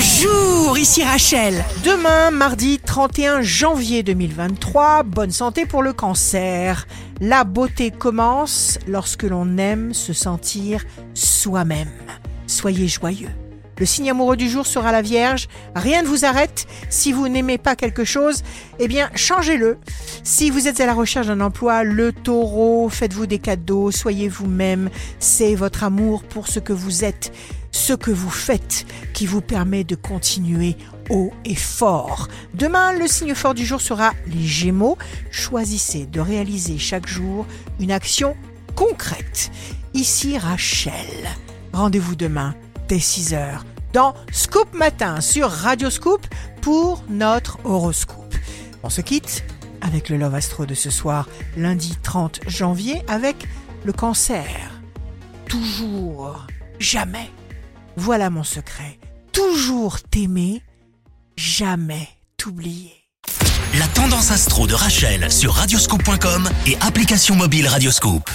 Bonjour, ici Rachel. Demain, mardi 31 janvier 2023, bonne santé pour le cancer. La beauté commence lorsque l'on aime se sentir soi-même. Soyez joyeux. Le signe amoureux du jour sera la Vierge. Rien ne vous arrête. Si vous n'aimez pas quelque chose, eh bien, changez-le. Si vous êtes à la recherche d'un emploi, le taureau, faites-vous des cadeaux, soyez vous-même. C'est votre amour pour ce que vous êtes, ce que vous faites, qui vous permet de continuer haut et fort. Demain, le signe fort du jour sera les Gémeaux. Choisissez de réaliser chaque jour une action concrète. Ici Rachel. Rendez-vous demain dès 6 heures dans Scoop Matin sur Radio Scoop pour notre horoscope. On se quitte avec le Love Astro de ce soir, lundi 30 janvier, avec le cancer. Toujours, jamais. Voilà mon secret. Toujours t'aimer, jamais t'oublier. La tendance astro de Rachel sur radioscope.com et application mobile Radioscope.